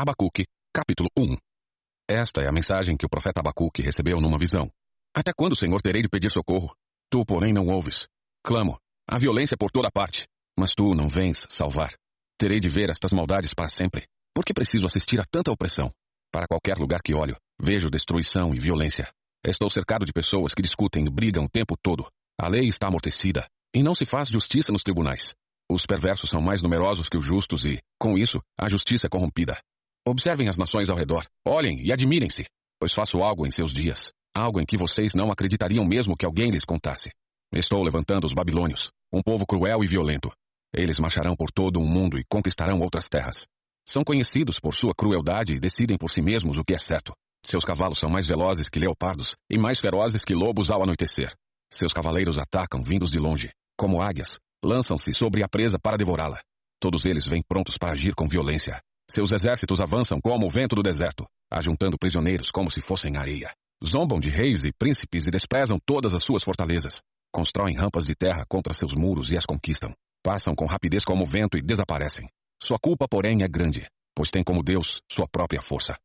Abacuque, capítulo 1 Esta é a mensagem que o profeta Abacuque recebeu numa visão. Até quando, Senhor, terei de pedir socorro? Tu, porém, não ouves. Clamo, há violência por toda parte, mas tu não vens salvar. Terei de ver estas maldades para sempre. Por que preciso assistir a tanta opressão? Para qualquer lugar que olho, vejo destruição e violência. Estou cercado de pessoas que discutem e brigam o tempo todo. A lei está amortecida, e não se faz justiça nos tribunais. Os perversos são mais numerosos que os justos e, com isso, a justiça é corrompida. Observem as nações ao redor, olhem e admirem-se, pois faço algo em seus dias, algo em que vocês não acreditariam mesmo que alguém lhes contasse. Estou levantando os babilônios, um povo cruel e violento. Eles marcharão por todo o mundo e conquistarão outras terras. São conhecidos por sua crueldade e decidem por si mesmos o que é certo. Seus cavalos são mais velozes que leopardos e mais ferozes que lobos ao anoitecer. Seus cavaleiros atacam vindos de longe, como águias, lançam-se sobre a presa para devorá-la. Todos eles vêm prontos para agir com violência. Seus exércitos avançam como o vento do deserto, ajuntando prisioneiros como se fossem areia. Zombam de reis e príncipes e desprezam todas as suas fortalezas. Constroem rampas de terra contra seus muros e as conquistam. Passam com rapidez como o vento e desaparecem. Sua culpa, porém, é grande, pois tem como Deus sua própria força.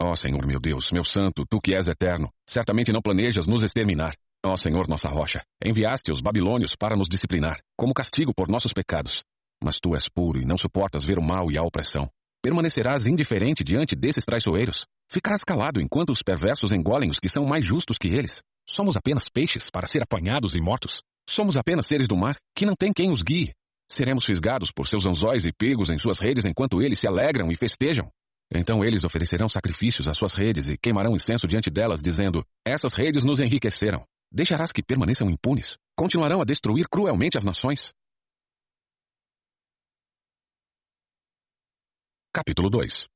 Ó Senhor meu Deus, meu santo, tu que és eterno, certamente não planejas nos exterminar. Ó Senhor nossa rocha, enviaste os babilônios para nos disciplinar, como castigo por nossos pecados. Mas tu és puro e não suportas ver o mal e a opressão. Permanecerás indiferente diante desses traiçoeiros. Ficarás calado enquanto os perversos engolem os que são mais justos que eles. Somos apenas peixes para ser apanhados e mortos. Somos apenas seres do mar que não tem quem os guie. Seremos fisgados por seus anzóis e pegos em suas redes enquanto eles se alegram e festejam. Então eles oferecerão sacrifícios às suas redes e queimarão incenso diante delas, dizendo: Essas redes nos enriqueceram. Deixarás que permaneçam impunes? Continuarão a destruir cruelmente as nações? Capítulo 2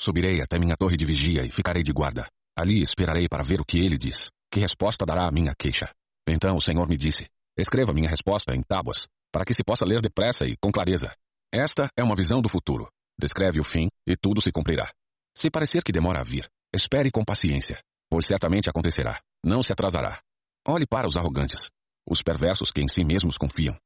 Subirei até minha torre de vigia e ficarei de guarda. Ali esperarei para ver o que ele diz. Que resposta dará à minha queixa? Então o Senhor me disse: Escreva minha resposta em tábuas, para que se possa ler depressa e com clareza. Esta é uma visão do futuro. Descreve o fim e tudo se cumprirá. Se parecer que demora a vir, espere com paciência, pois certamente acontecerá. Não se atrasará. Olhe para os arrogantes, os perversos que em si mesmos confiam.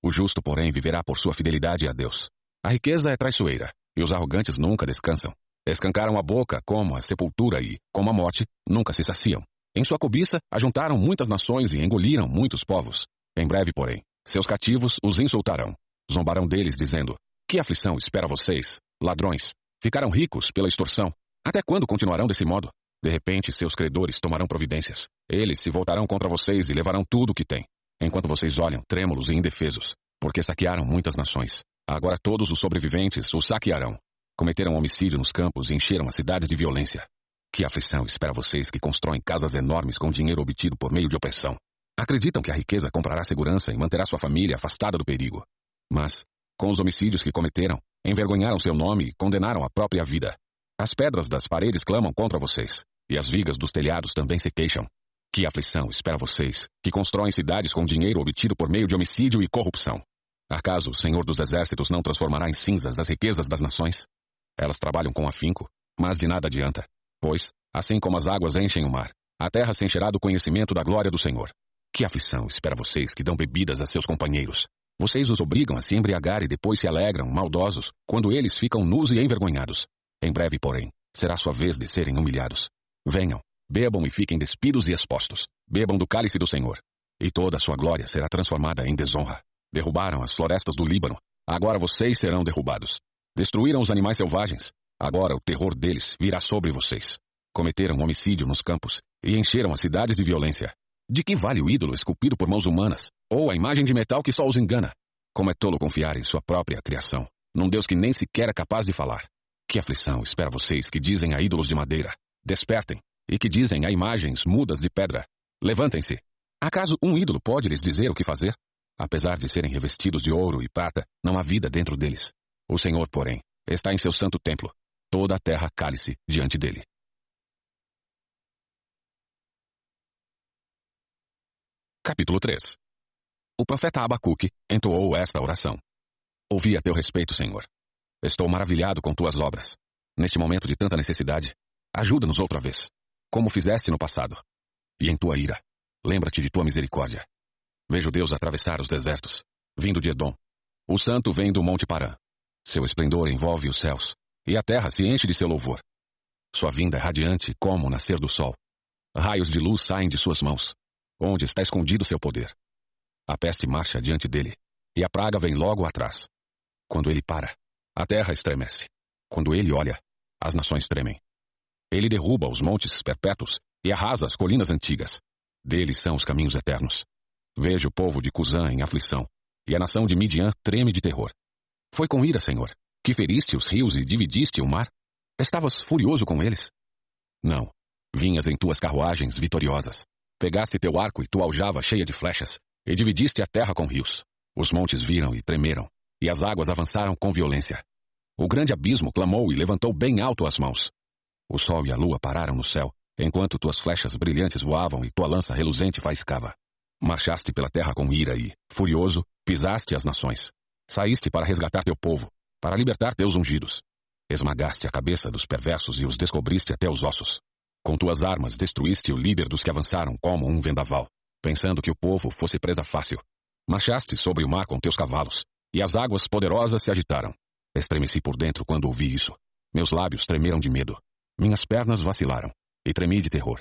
O justo, porém, viverá por sua fidelidade a Deus. A riqueza é traiçoeira, e os arrogantes nunca descansam. Escancaram a boca como a sepultura e, como a morte, nunca se saciam. Em sua cobiça, ajuntaram muitas nações e engoliram muitos povos. Em breve, porém, seus cativos os insultarão. Zombarão deles, dizendo: Que aflição espera vocês, ladrões? Ficaram ricos pela extorsão. Até quando continuarão desse modo? De repente, seus credores tomarão providências. Eles se voltarão contra vocês e levarão tudo o que têm, enquanto vocês olham, trêmulos e indefesos, porque saquearam muitas nações. Agora todos os sobreviventes os saquearão. Cometeram homicídio nos campos e encheram as cidades de violência. Que aflição espera vocês que constroem casas enormes com dinheiro obtido por meio de opressão. Acreditam que a riqueza comprará segurança e manterá sua família afastada do perigo. Mas, com os homicídios que cometeram, envergonharam seu nome e condenaram a própria vida. As pedras das paredes clamam contra vocês, e as vigas dos telhados também se queixam. Que aflição espera vocês, que constroem cidades com dinheiro obtido por meio de homicídio e corrupção. Acaso o Senhor dos Exércitos não transformará em cinzas as riquezas das nações? Elas trabalham com afinco, mas de nada adianta. Pois, assim como as águas enchem o mar, a terra se encherá do conhecimento da glória do Senhor. Que aflição espera vocês que dão bebidas a seus companheiros. Vocês os obrigam a se embriagar e depois se alegram, maldosos, quando eles ficam nus e envergonhados. Em breve, porém, será sua vez de serem humilhados. Venham, bebam e fiquem despidos e expostos. Bebam do cálice do Senhor. E toda a sua glória será transformada em desonra. Derrubaram as florestas do Líbano. Agora vocês serão derrubados. Destruíram os animais selvagens. Agora o terror deles virá sobre vocês. Cometeram homicídio nos campos e encheram as cidades de violência. De que vale o ídolo esculpido por mãos humanas? Ou a imagem de metal que só os engana? Como é tolo confiar em sua própria criação, num Deus que nem sequer é capaz de falar. Que aflição espera vocês que dizem a ídolos de madeira: despertem, e que dizem a imagens mudas de pedra: levantem-se. Acaso um ídolo pode lhes dizer o que fazer? Apesar de serem revestidos de ouro e prata, não há vida dentro deles. O Senhor, porém, está em seu santo templo. Toda a terra cale-se diante dele. Capítulo 3 O profeta Abacuque entoou esta oração. Ouvi a teu respeito, Senhor. Estou maravilhado com tuas obras. Neste momento de tanta necessidade, ajuda-nos outra vez, como fizeste no passado. E em tua ira, lembra-te de tua misericórdia. Vejo Deus atravessar os desertos, vindo de Edom. O santo vem do Monte Parã. Seu esplendor envolve os céus. e a terra se enche de seu louvor. Sua vinda é radiante como o nascer do sol. Raios de luz saem de suas mãos. Onde está escondido seu poder? A peste marcha diante dele, e a praga vem logo atrás. Quando ele para, a terra estremece. Quando ele olha, as nações tremem. Ele derruba os montes perpétuos e arrasa as colinas antigas. Deles são os caminhos eternos. Vejo o povo de Cusã em aflição, e a nação de Midian treme de terror. Foi com ira, Senhor, que feriste os rios e dividiste o mar? Estavas furioso com eles? Não. Vinhas em tuas carruagens vitoriosas. Pegaste teu arco e tua aljava cheia de flechas, e dividiste a terra com rios. Os montes viram e tremeram, e as águas avançaram com violência. O grande abismo clamou e levantou bem alto as mãos. O sol e a lua pararam no céu, enquanto tuas flechas brilhantes voavam e tua lança reluzente faiscava. Marchaste pela terra com ira e, furioso, pisaste as nações. Saíste para resgatar teu povo, para libertar teus ungidos. Esmagaste a cabeça dos perversos e os descobriste até os ossos. Com tuas armas destruíste o líder dos que avançaram como um vendaval, pensando que o povo fosse presa fácil. Marchaste sobre o mar com teus cavalos, e as águas poderosas se agitaram. Estremeci por dentro quando ouvi isso. Meus lábios tremeram de medo. Minhas pernas vacilaram, e tremi de terror.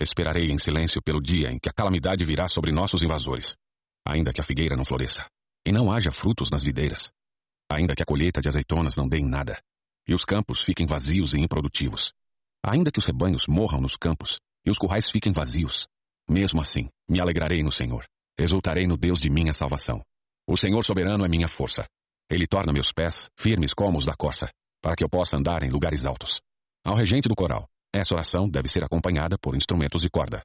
Esperarei em silêncio pelo dia em que a calamidade virá sobre nossos invasores. Ainda que a figueira não floresça, e não haja frutos nas videiras. Ainda que a colheita de azeitonas não dê em nada, e os campos fiquem vazios e improdutivos. Ainda que os rebanhos morram nos campos, e os currais fiquem vazios. Mesmo assim, me alegrarei no Senhor. Exultarei no Deus de minha salvação. O Senhor soberano é minha força. Ele torna meus pés firmes como os da corça, para que eu possa andar em lugares altos. Ao regente do coral, essa oração deve ser acompanhada por instrumentos de corda.